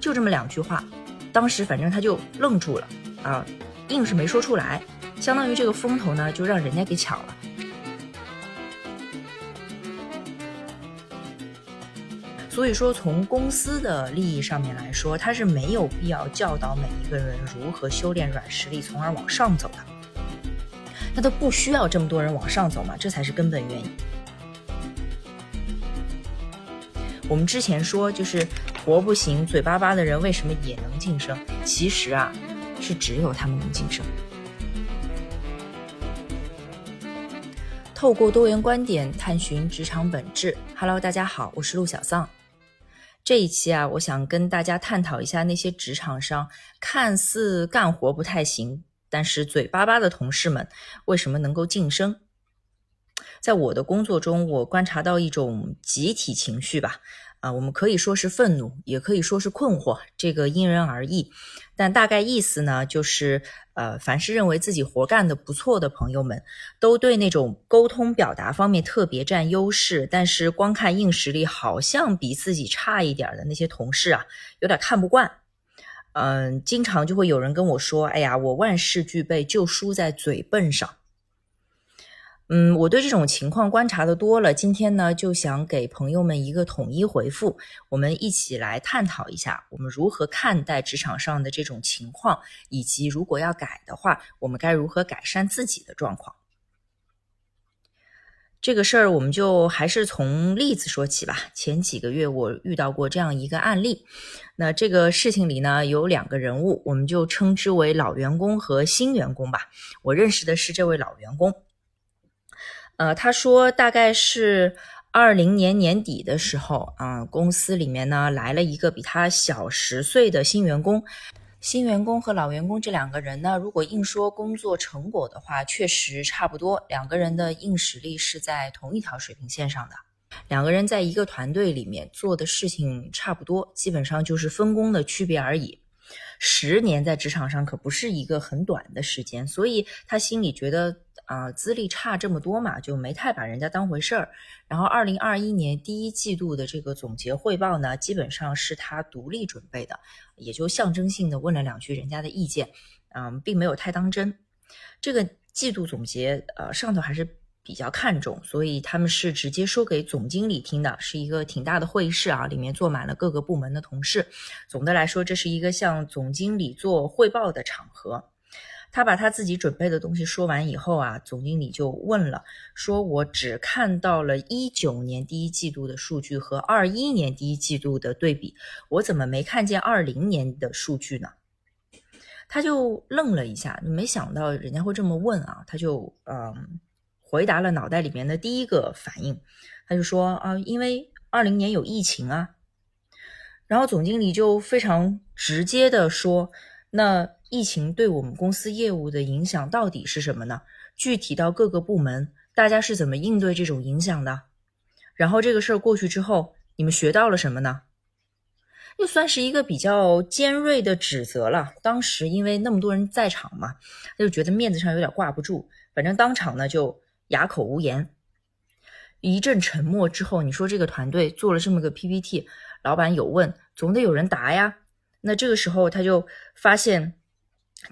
就这么两句话，当时反正他就愣住了啊，硬是没说出来，相当于这个风头呢就让人家给抢了。所以说，从公司的利益上面来说，他是没有必要教导每一个人如何修炼软实力，从而往上走的。他都不需要这么多人往上走嘛，这才是根本原因。我们之前说，就是活不行、嘴巴巴的人为什么也能晋升？其实啊，是只有他们能晋升。透过多元观点探寻职场本质。Hello，大家好，我是陆小丧。这一期啊，我想跟大家探讨一下那些职场上看似干活不太行，但是嘴巴巴的同事们为什么能够晋升？在我的工作中，我观察到一种集体情绪吧。啊，我们可以说是愤怒，也可以说是困惑，这个因人而异。但大概意思呢，就是，呃，凡是认为自己活干的不错的朋友们，都对那种沟通表达方面特别占优势，但是光看硬实力好像比自己差一点的那些同事啊，有点看不惯。嗯，经常就会有人跟我说：“哎呀，我万事俱备，就输在嘴笨上。”嗯，我对这种情况观察的多了，今天呢就想给朋友们一个统一回复，我们一起来探讨一下，我们如何看待职场上的这种情况，以及如果要改的话，我们该如何改善自己的状况。这个事儿我们就还是从例子说起吧。前几个月我遇到过这样一个案例，那这个事情里呢有两个人物，我们就称之为老员工和新员工吧。我认识的是这位老员工。呃，他说大概是二零年年底的时候啊，公司里面呢来了一个比他小十岁的新员工。新员工和老员工这两个人呢，如果硬说工作成果的话，确实差不多，两个人的硬实力是在同一条水平线上的。两个人在一个团队里面做的事情差不多，基本上就是分工的区别而已。十年在职场上可不是一个很短的时间，所以他心里觉得。啊，资历差这么多嘛，就没太把人家当回事儿。然后，二零二一年第一季度的这个总结汇报呢，基本上是他独立准备的，也就象征性的问了两句人家的意见，嗯，并没有太当真。这个季度总结，呃，上头还是比较看重，所以他们是直接说给总经理听的，是一个挺大的会议室啊，里面坐满了各个部门的同事。总的来说，这是一个向总经理做汇报的场合。他把他自己准备的东西说完以后啊，总经理就问了，说我只看到了一九年第一季度的数据和二一年第一季度的对比，我怎么没看见二零年的数据呢？他就愣了一下，没想到人家会这么问啊，他就嗯回答了脑袋里面的第一个反应，他就说啊，因为二零年有疫情啊，然后总经理就非常直接的说，那。疫情对我们公司业务的影响到底是什么呢？具体到各个部门，大家是怎么应对这种影响的？然后这个事儿过去之后，你们学到了什么呢？又算是一个比较尖锐的指责了。当时因为那么多人在场嘛，他就觉得面子上有点挂不住，反正当场呢就哑口无言。一阵沉默之后，你说这个团队做了这么个 PPT，老板有问，总得有人答呀。那这个时候他就发现。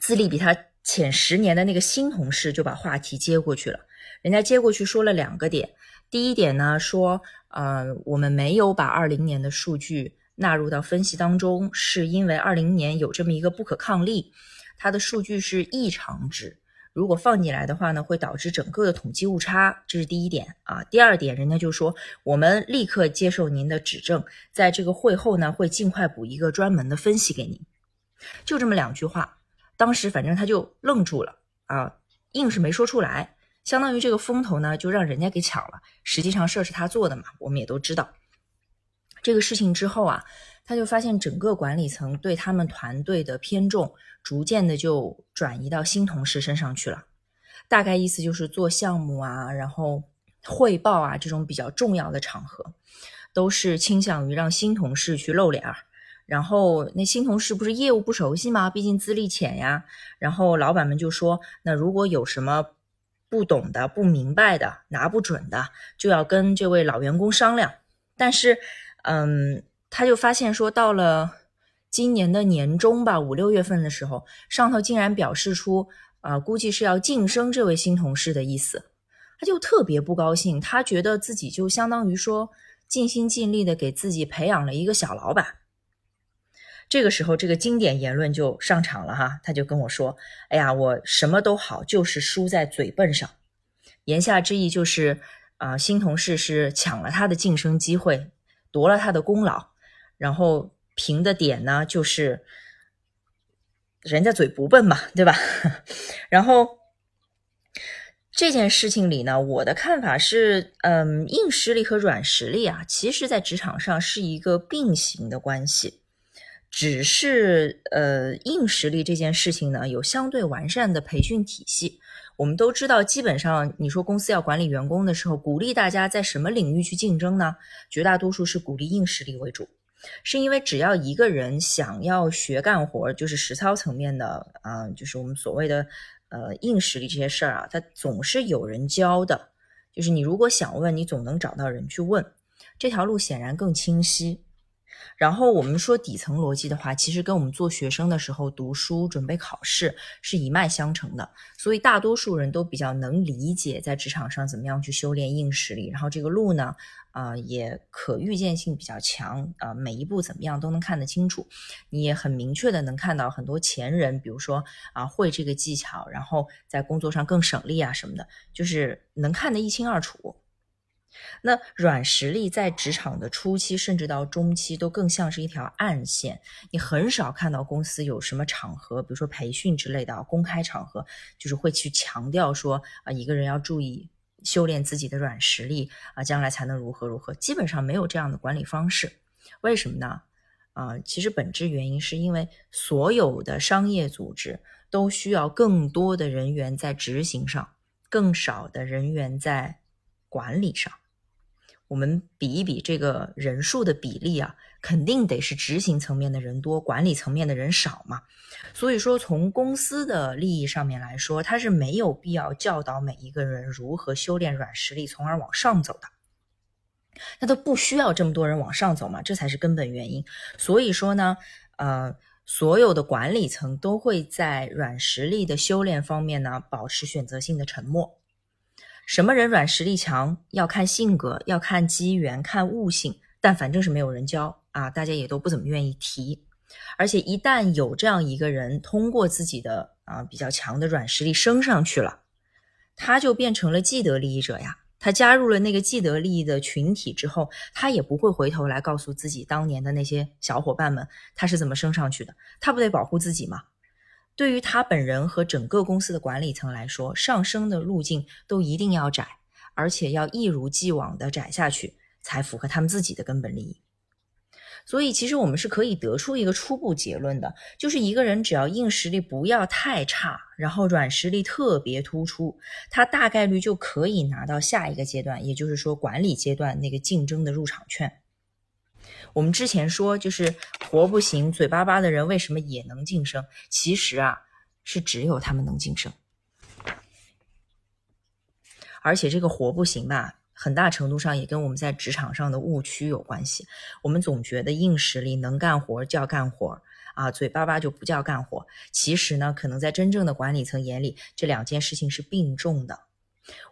资历比他浅十年的那个新同事就把话题接过去了。人家接过去说了两个点，第一点呢说，呃，我们没有把二零年的数据纳入到分析当中，是因为二零年有这么一个不可抗力，它的数据是异常值，如果放进来的话呢，会导致整个的统计误差，这是第一点啊。第二点，人家就说我们立刻接受您的指正，在这个会后呢，会尽快补一个专门的分析给您，就这么两句话。当时反正他就愣住了啊，硬是没说出来，相当于这个风头呢就让人家给抢了。实际上事儿是他做的嘛，我们也都知道。这个事情之后啊，他就发现整个管理层对他们团队的偏重，逐渐的就转移到新同事身上去了。大概意思就是做项目啊，然后汇报啊这种比较重要的场合，都是倾向于让新同事去露脸儿。然后那新同事不是业务不熟悉吗？毕竟资历浅呀。然后老板们就说：“那如果有什么不懂的、不明白的、拿不准的，就要跟这位老员工商量。”但是，嗯，他就发现说，到了今年的年中吧，五六月份的时候，上头竟然表示出啊，估计是要晋升这位新同事的意思，他就特别不高兴，他觉得自己就相当于说尽心尽力的给自己培养了一个小老板。这个时候，这个经典言论就上场了哈，他就跟我说：“哎呀，我什么都好，就是输在嘴笨上。”言下之意就是啊，新同事是抢了他的晋升机会，夺了他的功劳，然后。评的点呢，就是人家嘴不笨嘛，对吧？然后这件事情里呢，我的看法是，嗯，硬实力和软实力啊，其实在职场上是一个并行的关系，只是呃，硬实力这件事情呢，有相对完善的培训体系。我们都知道，基本上你说公司要管理员工的时候，鼓励大家在什么领域去竞争呢？绝大多数是鼓励硬实力为主。是因为只要一个人想要学干活，就是实操层面的啊，就是我们所谓的呃硬实力这些事儿啊，他总是有人教的。就是你如果想问，你总能找到人去问。这条路显然更清晰。然后我们说底层逻辑的话，其实跟我们做学生的时候读书准备考试是一脉相承的。所以大多数人都比较能理解在职场上怎么样去修炼硬实力。然后这个路呢？啊，也可预见性比较强啊，每一步怎么样都能看得清楚，你也很明确的能看到很多前人，比如说啊会这个技巧，然后在工作上更省力啊什么的，就是能看得一清二楚。那软实力在职场的初期甚至到中期都更像是一条暗线，你很少看到公司有什么场合，比如说培训之类的公开场合，就是会去强调说啊一个人要注意。修炼自己的软实力啊，将来才能如何如何。基本上没有这样的管理方式，为什么呢？啊，其实本质原因是因为所有的商业组织都需要更多的人员在执行上，更少的人员在管理上。我们比一比这个人数的比例啊，肯定得是执行层面的人多，管理层面的人少嘛。所以说，从公司的利益上面来说，它是没有必要教导每一个人如何修炼软实力，从而往上走的。那都不需要这么多人往上走嘛，这才是根本原因。所以说呢，呃，所有的管理层都会在软实力的修炼方面呢，保持选择性的沉默。什么人软实力强，要看性格，要看机缘，看悟性，但反正是没有人教啊，大家也都不怎么愿意提。而且一旦有这样一个人通过自己的啊比较强的软实力升上去了，他就变成了既得利益者呀。他加入了那个既得利益的群体之后，他也不会回头来告诉自己当年的那些小伙伴们他是怎么升上去的，他不得保护自己吗？对于他本人和整个公司的管理层来说，上升的路径都一定要窄，而且要一如既往的窄下去，才符合他们自己的根本利益。所以，其实我们是可以得出一个初步结论的，就是一个人只要硬实力不要太差，然后软实力特别突出，他大概率就可以拿到下一个阶段，也就是说管理阶段那个竞争的入场券。我们之前说，就是活不行、嘴巴巴的人为什么也能晋升？其实啊，是只有他们能晋升。而且这个活不行吧，很大程度上也跟我们在职场上的误区有关系。我们总觉得硬实力能干活叫干活啊，嘴巴巴就不叫干活。其实呢，可能在真正的管理层眼里，这两件事情是并重的。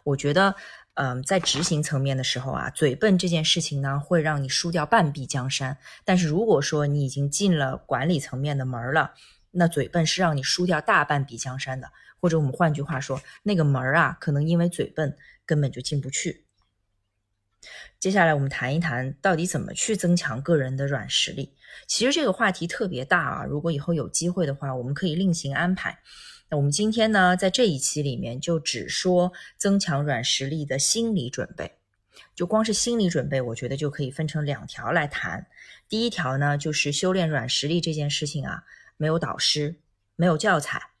我觉得。嗯，在执行层面的时候啊，嘴笨这件事情呢，会让你输掉半壁江山。但是如果说你已经进了管理层面的门了，那嘴笨是让你输掉大半壁江山的。或者我们换句话说，那个门啊，可能因为嘴笨根本就进不去。接下来我们谈一谈，到底怎么去增强个人的软实力。其实这个话题特别大啊，如果以后有机会的话，我们可以另行安排。那我们今天呢，在这一期里面就只说增强软实力的心理准备，就光是心理准备，我觉得就可以分成两条来谈。第一条呢，就是修炼软实力这件事情啊，没有导师，没有教材，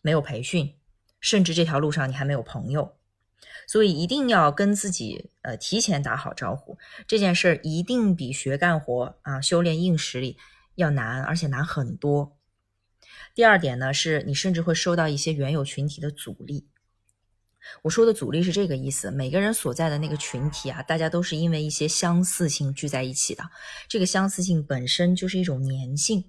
没有培训，甚至这条路上你还没有朋友，所以一定要跟自己呃提前打好招呼。这件事儿一定比学干活啊，修炼硬实力要难，而且难很多。第二点呢，是你甚至会受到一些原有群体的阻力。我说的阻力是这个意思：每个人所在的那个群体啊，大家都是因为一些相似性聚在一起的。这个相似性本身就是一种粘性，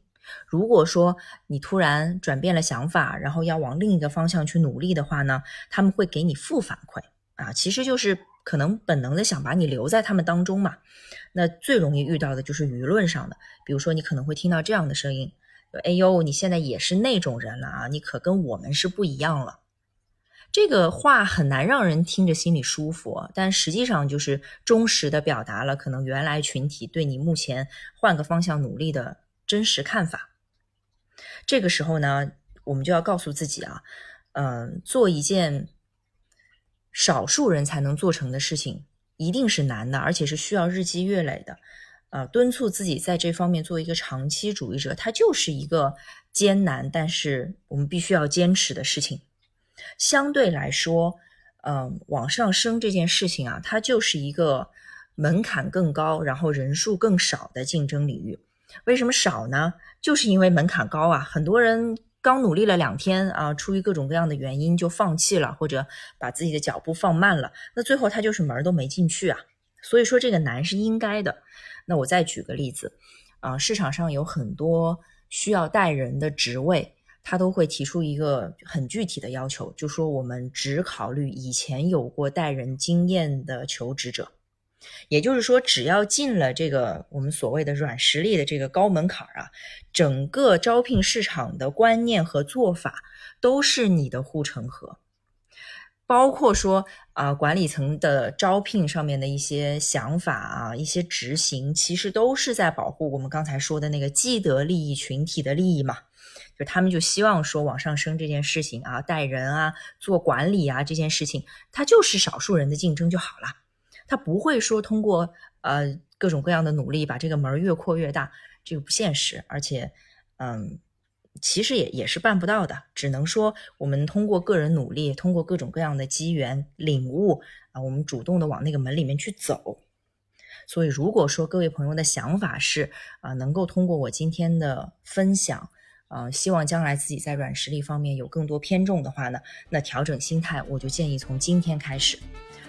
如果说你突然转变了想法，然后要往另一个方向去努力的话呢，他们会给你负反馈啊，其实就是可能本能的想把你留在他们当中嘛。那最容易遇到的就是舆论上的，比如说你可能会听到这样的声音：“哎呦，你现在也是那种人了啊，你可跟我们是不一样了。”这个话很难让人听着心里舒服，但实际上就是忠实的表达了可能原来群体对你目前换个方向努力的真实看法。这个时候呢，我们就要告诉自己啊，嗯，做一件少数人才能做成的事情，一定是难的，而且是需要日积月累的。呃，敦促自己在这方面做一个长期主义者，它就是一个艰难，但是我们必须要坚持的事情。相对来说，嗯，往上升这件事情啊，它就是一个门槛更高，然后人数更少的竞争领域。为什么少呢？就是因为门槛高啊，很多人刚努力了两天啊，出于各种各样的原因就放弃了，或者把自己的脚步放慢了，那最后他就是门都没进去啊。所以说这个难是应该的。那我再举个例子，啊，市场上有很多需要带人的职位。他都会提出一个很具体的要求，就说我们只考虑以前有过带人经验的求职者，也就是说，只要进了这个我们所谓的软实力的这个高门槛啊，整个招聘市场的观念和做法都是你的护城河，包括说啊管理层的招聘上面的一些想法啊，一些执行，其实都是在保护我们刚才说的那个既得利益群体的利益嘛。就他们就希望说往上升这件事情啊，带人啊，做管理啊这件事情，它就是少数人的竞争就好了，他不会说通过呃各种各样的努力把这个门越扩越大，这个不现实，而且嗯，其实也也是办不到的，只能说我们通过个人努力，通过各种各样的机缘领悟啊，我们主动的往那个门里面去走。所以如果说各位朋友的想法是啊，能够通过我今天的分享。呃，希望将来自己在软实力方面有更多偏重的话呢，那调整心态，我就建议从今天开始。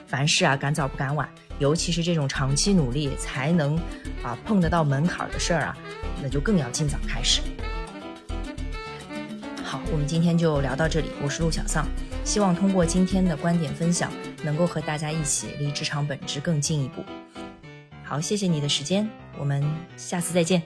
凡事啊，赶早不赶晚，尤其是这种长期努力才能啊碰得到门槛的事儿啊，那就更要尽早开始。好，我们今天就聊到这里，我是陆小丧，希望通过今天的观点分享，能够和大家一起离职场本质更进一步。好，谢谢你的时间，我们下次再见。